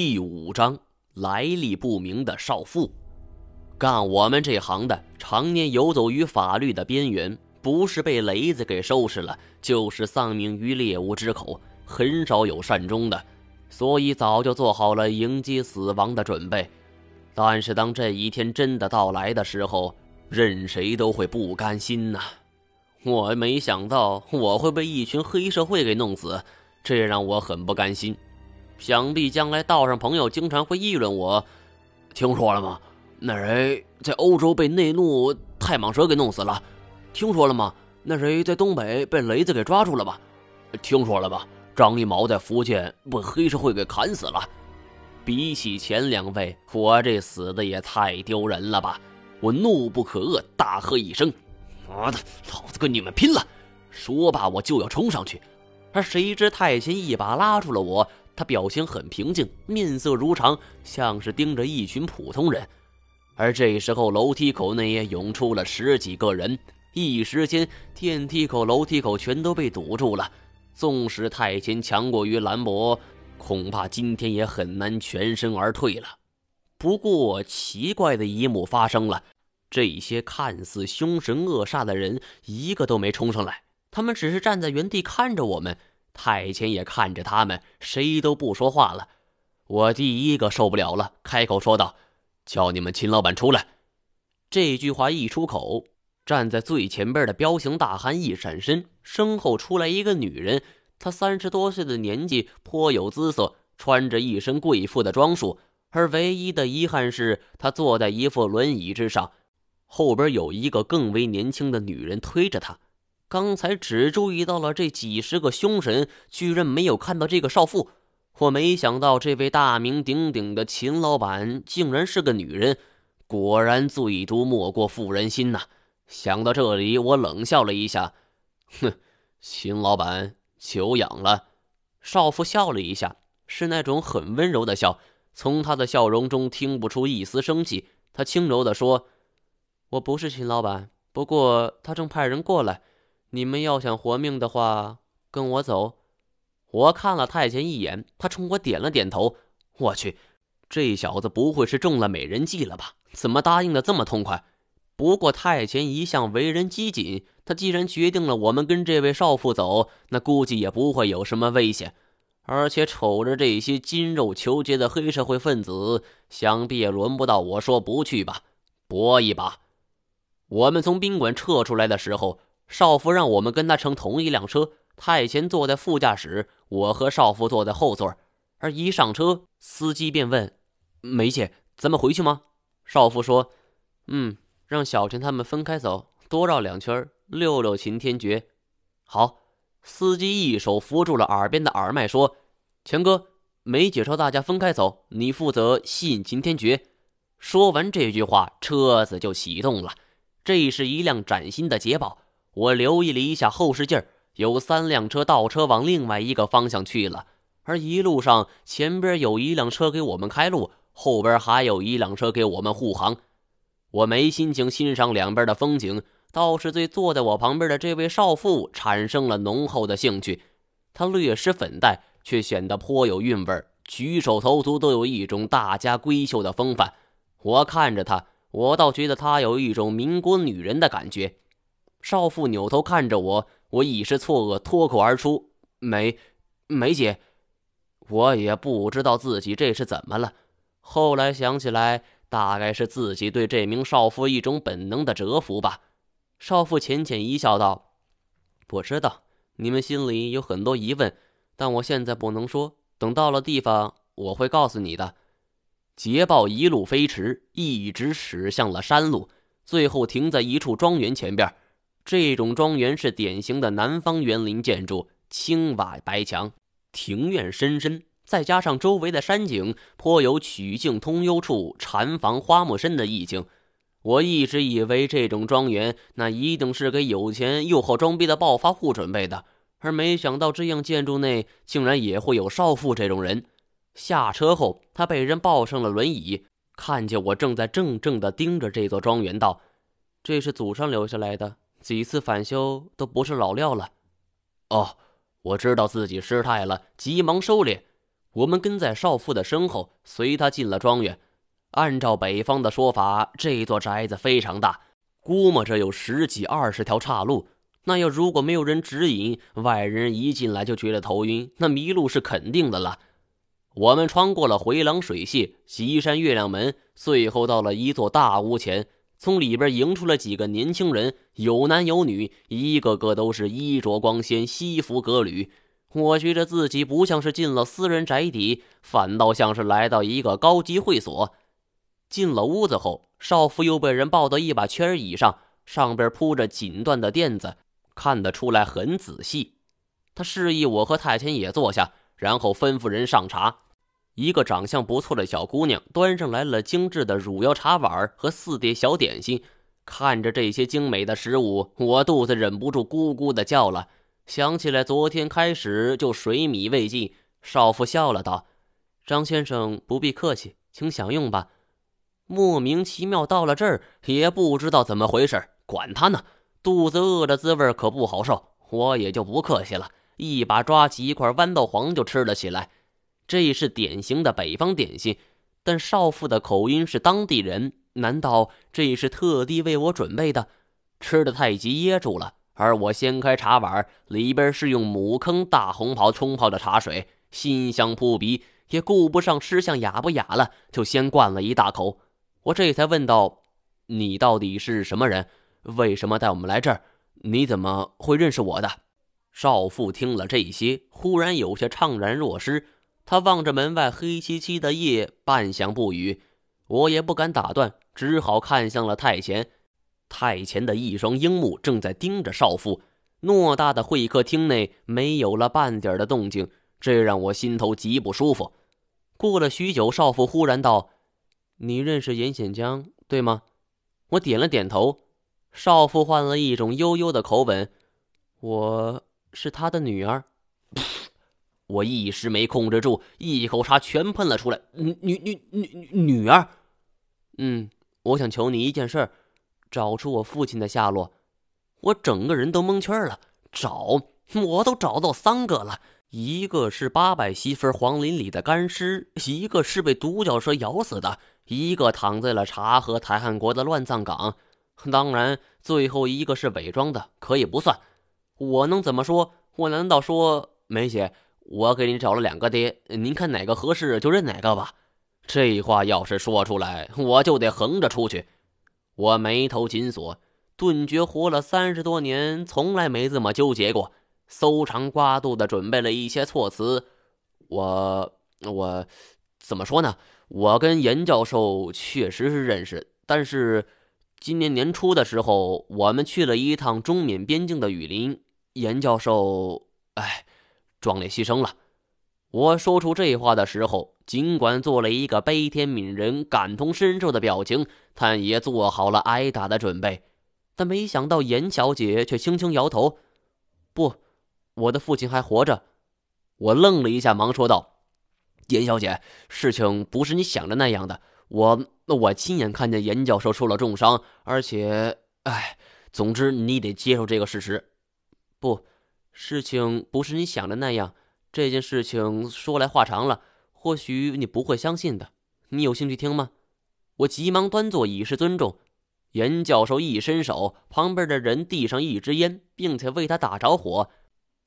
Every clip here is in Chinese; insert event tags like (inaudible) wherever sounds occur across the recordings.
第五章来历不明的少妇。干我们这行的，常年游走于法律的边缘，不是被雷子给收拾了，就是丧命于猎物之口，很少有善终的，所以早就做好了迎接死亡的准备。但是当这一天真的到来的时候，任谁都会不甘心呐。我没想到我会被一群黑社会给弄死，这让我很不甘心。想必将来道上朋友经常会议论我，听说了吗？那谁在欧洲被内怒太蟒蛇给弄死了？听说了吗？那谁在东北被雷子给抓住了吧？听说了吧？张一毛在福建被黑社会给砍死了。比起前两位，我这死的也太丢人了吧！我怒不可遏，大喝一声：“妈的，老子跟你们拼了！”说罢，我就要冲上去，而谁知太监一把拉住了我。他表情很平静，面色如常，像是盯着一群普通人。而这时候，楼梯口内也涌出了十几个人，一时间，电梯口、楼梯口全都被堵住了。纵使太监强过于兰博，恐怕今天也很难全身而退了。不过，奇怪的一幕发生了：这些看似凶神恶煞的人，一个都没冲上来，他们只是站在原地看着我们。太监也看着他们，谁都不说话了。我第一个受不了了，开口说道：“叫你们秦老板出来。”这句话一出口，站在最前边的彪形大汉一闪身，身后出来一个女人。她三十多岁的年纪，颇有姿色，穿着一身贵妇的装束。而唯一的遗憾是，她坐在一副轮椅之上，后边有一个更为年轻的女人推着她。刚才只注意到了这几十个凶神，居然没有看到这个少妇。我没想到这位大名鼎鼎的秦老板竟然是个女人，果然最毒莫过妇人心呐！想到这里，我冷笑了一下，哼，秦老板久仰了。少妇笑了一下，是那种很温柔的笑，从她的笑容中听不出一丝生气。她轻柔地说：“我不是秦老板，不过他正派人过来。”你们要想活命的话，跟我走。我看了太监一眼，他冲我点了点头。我去，这小子不会是中了美人计了吧？怎么答应的这么痛快？不过太监一向为人机警，他既然决定了我们跟这位少妇走，那估计也不会有什么危险。而且瞅着这些金肉求结的黑社会分子，想必也轮不到我说不去吧？搏一把。我们从宾馆撤出来的时候。少妇让我们跟他乘同一辆车，太监坐在副驾驶，我和少妇坐在后座。而一上车，司机便问：“梅姐，咱们回去吗？”少妇说：“嗯，让小陈他们分开走，多绕两圈，溜溜秦天绝。”好，司机一手扶住了耳边的耳麦，说：“钱哥，梅姐说大家分开走，你负责吸引秦天绝。”说完这句话，车子就启动了。这是一辆崭新的捷豹。我留意了一下后视镜，有三辆车倒车往另外一个方向去了，而一路上前边有一辆车给我们开路，后边还有一辆车给我们护航。我没心情欣赏两边的风景，倒是对坐在我旁边的这位少妇产生了浓厚的兴趣。她略施粉黛，却显得颇有韵味举手投足都有一种大家闺秀的风范。我看着她，我倒觉得她有一种民国女人的感觉。少妇扭头看着我，我一时错愕，脱口而出：“梅，梅姐。”我也不知道自己这是怎么了。后来想起来，大概是自己对这名少妇一种本能的折服吧。少妇浅浅一笑，道：“我知道你们心里有很多疑问，但我现在不能说。等到了地方，我会告诉你的。”捷豹一路飞驰，一直驶向了山路，最后停在一处庄园前边。这种庄园是典型的南方园林建筑，青瓦白墙，庭院深深，再加上周围的山景，颇有曲径通幽处，禅房花木深的意境。我一直以为这种庄园那一定是给有钱又好装逼的暴发户准备的，而没想到这样建筑内竟然也会有少妇这种人。下车后，他被人抱上了轮椅，看见我正在怔怔地盯着这座庄园，道：“这是祖上留下来的。”几次返修都不是老料了，哦，我知道自己失态了，急忙收敛。我们跟在少妇的身后，随她进了庄园。按照北方的说法，这座宅子非常大，估摸着有十几二十条岔路。那要如果没有人指引，外人一进来就觉得头晕，那迷路是肯定的了。我们穿过了回廊水榭、西山月亮门，最后到了一座大屋前，从里边迎出了几个年轻人，有男有女，一个个都是衣着光鲜、西服革履。我觉得自己不像是进了私人宅邸，反倒像是来到一个高级会所。进了屋子后，少妇又被人抱到一把圈椅上，上边铺着锦缎的垫子。看得出来很仔细，他示意我和太前也坐下，然后吩咐人上茶。一个长相不错的小姑娘端上来了精致的汝窑茶碗和四碟小点心。看着这些精美的食物，我肚子忍不住咕咕的叫了，想起来昨天开始就水米未进。少妇笑了道：“张先生不必客气，请享用吧。”莫名其妙到了这儿，也不知道怎么回事，管他呢。肚子饿的滋味可不好受，我也就不客气了，一把抓起一块豌豆黄就吃了起来。这是典型的北方点心，但少妇的口音是当地人，难道这是特地为我准备的？吃的太急噎住了，而我掀开茶碗，里边是用母坑大红袍冲泡的茶水，馨香扑鼻，也顾不上吃相雅不雅了，就先灌了一大口。我这才问道：“你到底是什么人？”为什么带我们来这儿？你怎么会认识我的？少妇听了这些，忽然有些怅然若失。他望着门外黑漆漆的夜，半晌不语。我也不敢打断，只好看向了太前。太前的一双鹰目正在盯着少妇。偌大的会客厅内没有了半点的动静，这让我心头极不舒服。过了许久，少妇忽然道：“你认识严显江，对吗？”我点了点头。少妇换了一种悠悠的口吻：“我是他的女儿。”我一时没控制住，一口茶全喷了出来。“女女女女女儿？”“嗯，我想求你一件事儿，找出我父亲的下落。”我整个人都蒙圈了。找，我都找到三个了，一个是八百媳妇黄林里的干尸，一个是被独角兽咬死的，一个躺在了察合台汉国的乱葬岗。当然，最后一个是伪装的，可以不算。我能怎么说？我难道说梅姐，我给你找了两个爹，您看哪个合适就认哪个吧？这话要是说出来，我就得横着出去。我眉头紧锁，顿觉活了三十多年，从来没这么纠结过。搜肠刮肚的准备了一些措辞。我我怎么说呢？我跟严教授确实是认识，但是。今年年初的时候，我们去了一趟中缅边境的雨林。严教授，哎，壮烈牺牲了。我说出这话的时候，尽管做了一个悲天悯人、感同身受的表情，但也做好了挨打的准备。但没想到严小姐却轻轻摇头：“不，我的父亲还活着。”我愣了一下，忙说道：“严小姐，事情不是你想的那样的。”我我亲眼看见严教授受了重伤，而且，哎，总之你得接受这个事实。不，事情不是你想的那样。这件事情说来话长了，或许你不会相信的。你有兴趣听吗？我急忙端坐以示尊重。严教授一伸手，旁边的人递上一支烟，并且为他打着火。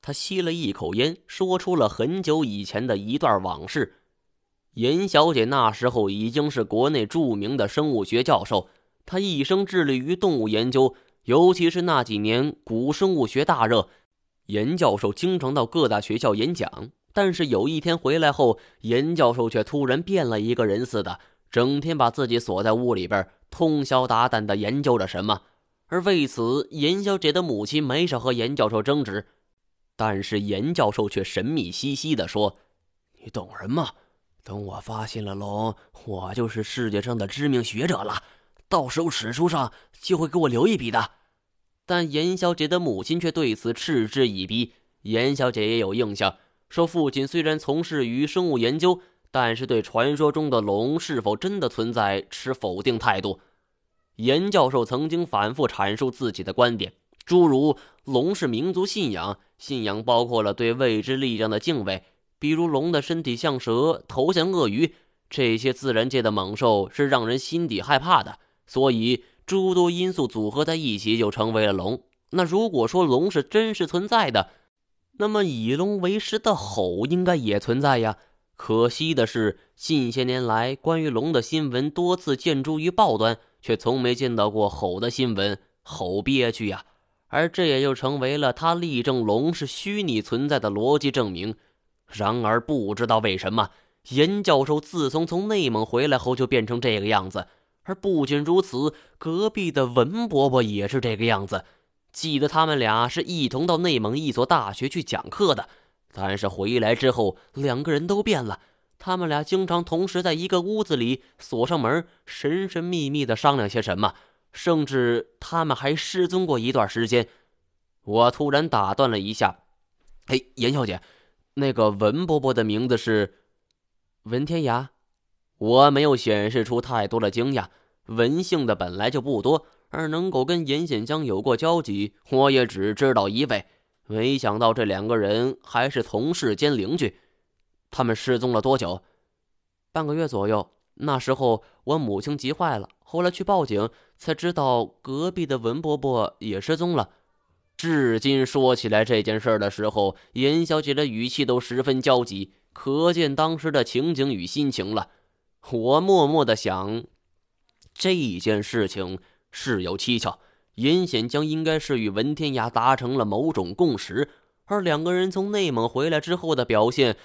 他吸了一口烟，说出了很久以前的一段往事。严小姐那时候已经是国内著名的生物学教授，她一生致力于动物研究，尤其是那几年古生物学大热，严教授经常到各大学校演讲。但是有一天回来后，严教授却突然变了一个人似的，整天把自己锁在屋里边，通宵达旦地研究着什么。而为此，严小姐的母亲没少和严教授争执，但是严教授却神秘兮兮地说：“你懂什么？”等我发现了龙，我就是世界上的知名学者了，到时候史书上就会给我留一笔的。但严小姐的母亲却对此嗤之以鼻。严小姐也有印象，说父亲虽然从事于生物研究，但是对传说中的龙是否真的存在持否定态度。严教授曾经反复阐述自己的观点，诸如龙是民族信仰，信仰包括了对未知力量的敬畏。比如龙的身体像蛇，头像鳄鱼，这些自然界的猛兽是让人心底害怕的。所以诸多因素组合在一起，就成为了龙。那如果说龙是真实存在的，那么以龙为食的吼应该也存在呀。可惜的是，近些年来关于龙的新闻多次见诸于报端，却从没见到过吼的新闻。吼憋屈呀！而这也就成为了他力证龙是虚拟存在的逻辑证明。然而，不知道为什么，严教授自从从内蒙回来后就变成这个样子。而不仅如此，隔壁的文伯伯也是这个样子。记得他们俩是一同到内蒙一所大学去讲课的，但是回来之后，两个人都变了。他们俩经常同时在一个屋子里锁上门，神神秘秘的商量些什么。甚至他们还失踪过一段时间。我突然打断了一下：“哎，严小姐，那个文伯伯的名字是文天涯。”我没有显示出太多的惊讶，文姓的本来就不多，而能够跟严显江有过交集，我也只知道一位。没想到这两个人还是同事兼邻居。他们失踪了多久？半个月左右。那时候我母亲急坏了，后来去报警，才知道隔壁的文伯伯也失踪了。至今说起来这件事的时候，严小姐的语气都十分焦急，可见当时的情景与心情了。我默默的想，这件事情事有蹊跷，严显江应该是与文天涯达成了某种共识，而两个人从内蒙回来之后的表现，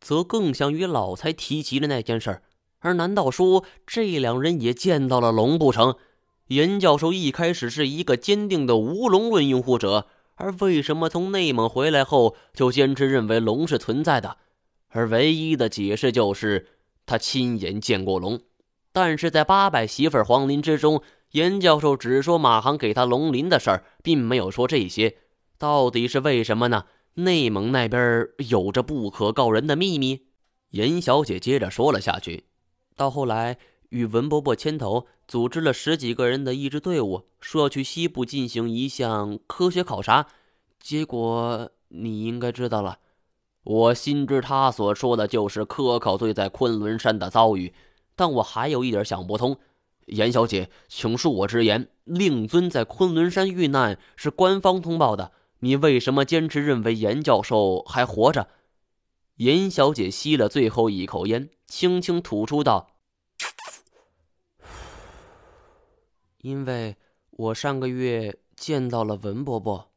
则更像与老蔡提及的那件事儿。而难道说这两人也见到了龙不成？严教授一开始是一个坚定的无龙论拥护者，而为什么从内蒙回来后就坚持认为龙是存在的？而唯一的解释就是他亲眼见过龙。但是在八百媳妇黄林之中，严教授只说马航给他龙鳞的事儿，并没有说这些。到底是为什么呢？内蒙那边有着不可告人的秘密。严小姐接着说了下去。到后来，与文伯伯牵头组织了十几个人的一支队伍，说要去西部进行一项科学考察。结果你应该知道了。我心知他所说的就是科考队在昆仑山的遭遇，但我还有一点想不通。严小姐，请恕我直言，令尊在昆仑山遇难是官方通报的，你为什么坚持认为严教授还活着？严小姐吸了最后一口烟，轻轻吐出道：“ (sighs) 因为我上个月见到了文伯伯。”